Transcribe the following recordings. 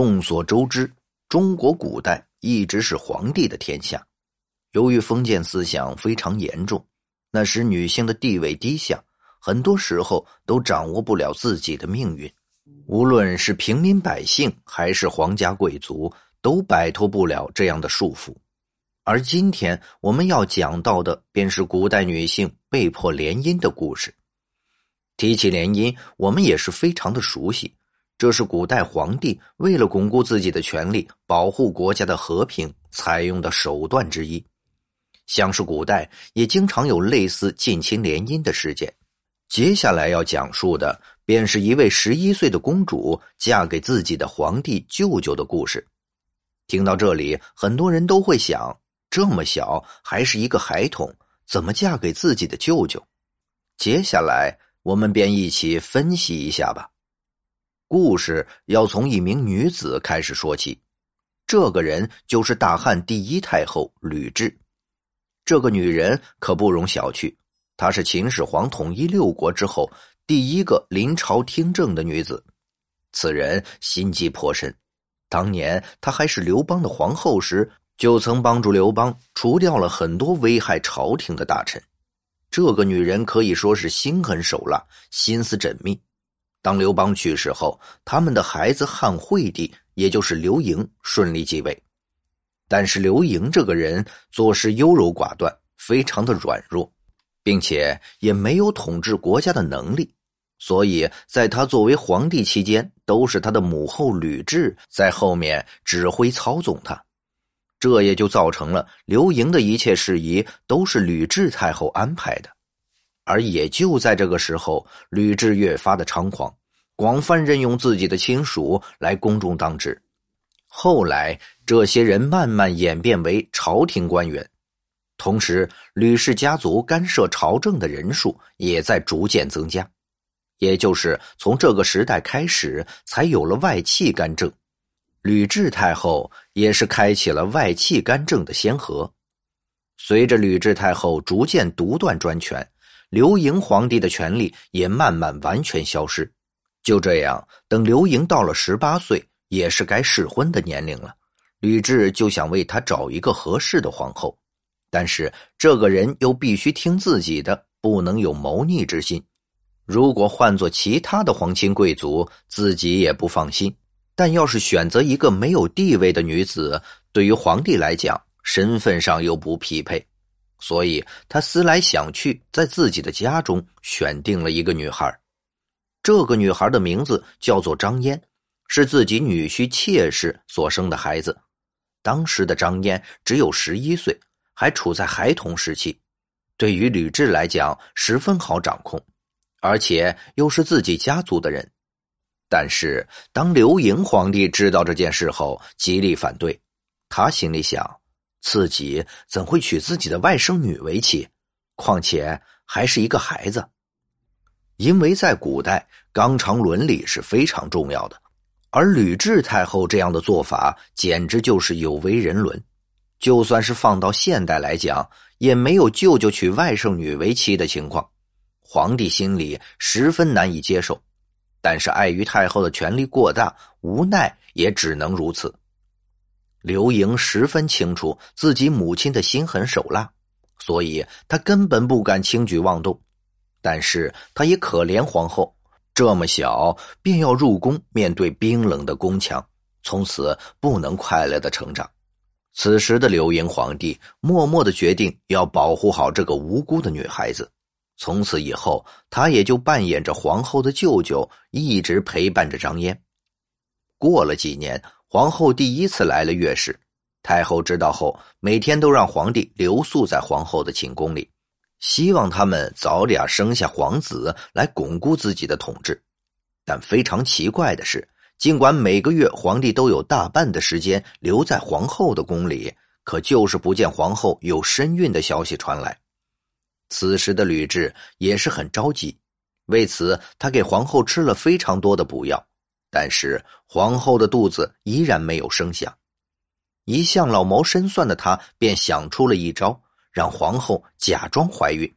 众所周知，中国古代一直是皇帝的天下。由于封建思想非常严重，那时女性的地位低下，很多时候都掌握不了自己的命运。无论是平民百姓还是皇家贵族，都摆脱不了这样的束缚。而今天我们要讲到的，便是古代女性被迫联姻的故事。提起联姻，我们也是非常的熟悉。这是古代皇帝为了巩固自己的权力、保护国家的和平采用的手段之一。像是古代也经常有类似近亲联姻的事件。接下来要讲述的，便是一位十一岁的公主嫁给自己的皇帝舅舅的故事。听到这里，很多人都会想：这么小还是一个孩童，怎么嫁给自己的舅舅？接下来，我们便一起分析一下吧。故事要从一名女子开始说起，这个人就是大汉第一太后吕雉。这个女人可不容小觑，她是秦始皇统一六国之后第一个临朝听政的女子。此人心机颇深，当年她还是刘邦的皇后时，就曾帮助刘邦除掉了很多危害朝廷的大臣。这个女人可以说是心狠手辣，心思缜密。当刘邦去世后，他们的孩子汉惠帝，也就是刘盈，顺利继位。但是刘盈这个人做事优柔寡断，非常的软弱，并且也没有统治国家的能力，所以在他作为皇帝期间，都是他的母后吕雉在后面指挥操纵他。这也就造成了刘盈的一切事宜都是吕雉太后安排的。而也就在这个时候，吕雉越发的猖狂，广泛任用自己的亲属来宫中当职。后来，这些人慢慢演变为朝廷官员，同时，吕氏家族干涉朝政的人数也在逐渐增加。也就是从这个时代开始，才有了外戚干政。吕雉太后也是开启了外戚干政的先河。随着吕雉太后逐渐独断专权。刘盈皇帝的权力也慢慢完全消失。就这样，等刘盈到了十八岁，也是该适婚的年龄了。吕雉就想为他找一个合适的皇后，但是这个人又必须听自己的，不能有谋逆之心。如果换做其他的皇亲贵族，自己也不放心。但要是选择一个没有地位的女子，对于皇帝来讲，身份上又不匹配。所以他思来想去，在自己的家中选定了一个女孩。这个女孩的名字叫做张嫣，是自己女婿妾室所生的孩子。当时的张嫣只有十一岁，还处在孩童时期，对于吕雉来讲十分好掌控，而且又是自己家族的人。但是当刘盈皇帝知道这件事后，极力反对。他心里想。自己怎会娶自己的外甥女为妻？况且还是一个孩子。因为在古代，纲常伦理是非常重要的，而吕雉太后这样的做法，简直就是有违人伦。就算是放到现代来讲，也没有舅舅娶外甥女为妻的情况。皇帝心里十分难以接受，但是碍于太后的权力过大，无奈也只能如此。刘盈十分清楚自己母亲的心狠手辣，所以他根本不敢轻举妄动。但是他也可怜皇后，这么小便要入宫面对冰冷的宫墙，从此不能快乐的成长。此时的刘盈皇帝默默的决定要保护好这个无辜的女孩子。从此以后，他也就扮演着皇后的舅舅，一直陪伴着张嫣。过了几年。皇后第一次来了月氏，太后知道后，每天都让皇帝留宿在皇后的寝宫里，希望他们早点生下皇子来巩固自己的统治。但非常奇怪的是，尽管每个月皇帝都有大半的时间留在皇后的宫里，可就是不见皇后有身孕的消息传来。此时的吕雉也是很着急，为此他给皇后吃了非常多的补药。但是皇后的肚子依然没有声响，一向老谋深算的他便想出了一招，让皇后假装怀孕，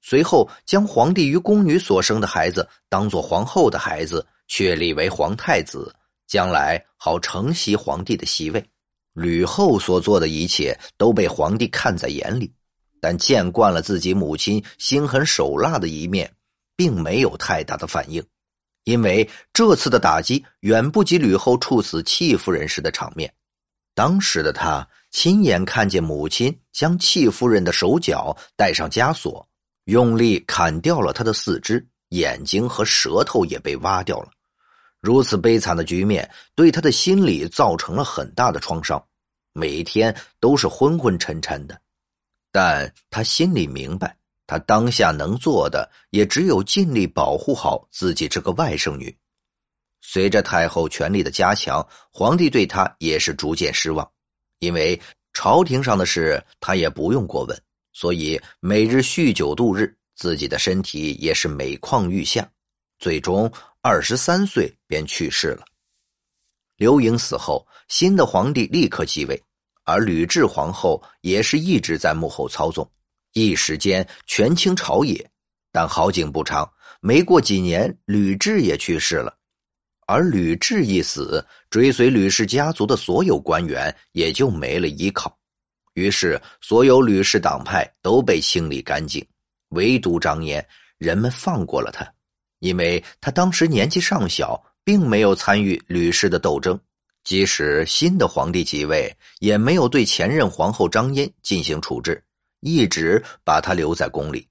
随后将皇帝与宫女所生的孩子当做皇后的孩子，确立为皇太子，将来好承袭皇帝的席位。吕后所做的一切都被皇帝看在眼里，但见惯了自己母亲心狠手辣的一面，并没有太大的反应，因为这次的打击远不及吕后处死戚夫人时的场面。当时的他亲眼看见母亲将戚夫人的手脚戴上枷锁，用力砍掉了她的四肢，眼睛和舌头也被挖掉了。如此悲惨的局面，对他的心理造成了很大的创伤，每一天都是昏昏沉沉的。但他心里明白，他当下能做的也只有尽力保护好自己这个外甥女。随着太后权力的加强，皇帝对他也是逐渐失望，因为朝廷上的事他也不用过问，所以每日酗酒度日，自己的身体也是每况愈下，最终。二十三岁便去世了。刘盈死后，新的皇帝立刻继位，而吕雉皇后也是一直在幕后操纵，一时间权倾朝野。但好景不长，没过几年，吕雉也去世了。而吕雉一死，追随吕氏家族的所有官员也就没了依靠，于是所有吕氏党派都被清理干净，唯独张嫣，人们放过了他。因为他当时年纪尚小，并没有参与吕氏的斗争，即使新的皇帝即位，也没有对前任皇后张嫣进行处置，一直把她留在宫里。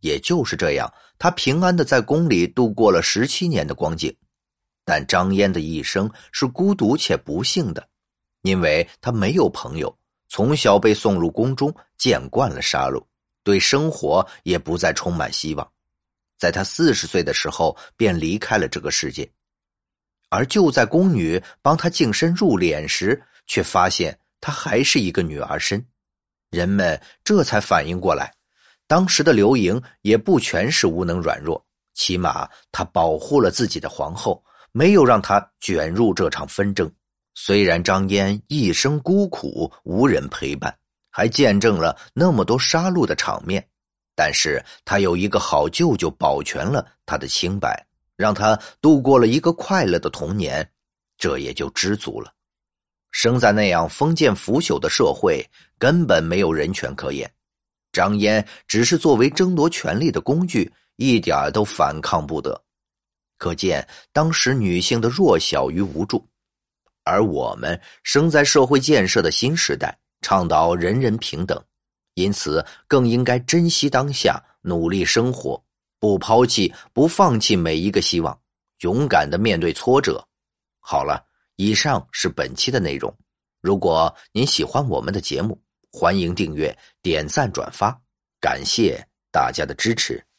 也就是这样，他平安的在宫里度过了十七年的光景。但张嫣的一生是孤独且不幸的，因为他没有朋友，从小被送入宫中，见惯了杀戮，对生活也不再充满希望。在他四十岁的时候，便离开了这个世界，而就在宫女帮他净身入殓时，却发现他还是一个女儿身。人们这才反应过来，当时的刘盈也不全是无能软弱，起码他保护了自己的皇后，没有让她卷入这场纷争。虽然张嫣一生孤苦，无人陪伴，还见证了那么多杀戮的场面。但是他有一个好舅舅，保全了他的清白，让他度过了一个快乐的童年，这也就知足了。生在那样封建腐朽的社会，根本没有人权可言。张嫣只是作为争夺权力的工具，一点都反抗不得。可见当时女性的弱小与无助。而我们生在社会建设的新时代，倡导人人平等。因此，更应该珍惜当下，努力生活，不抛弃、不放弃每一个希望，勇敢的面对挫折。好了，以上是本期的内容。如果您喜欢我们的节目，欢迎订阅、点赞、转发，感谢大家的支持。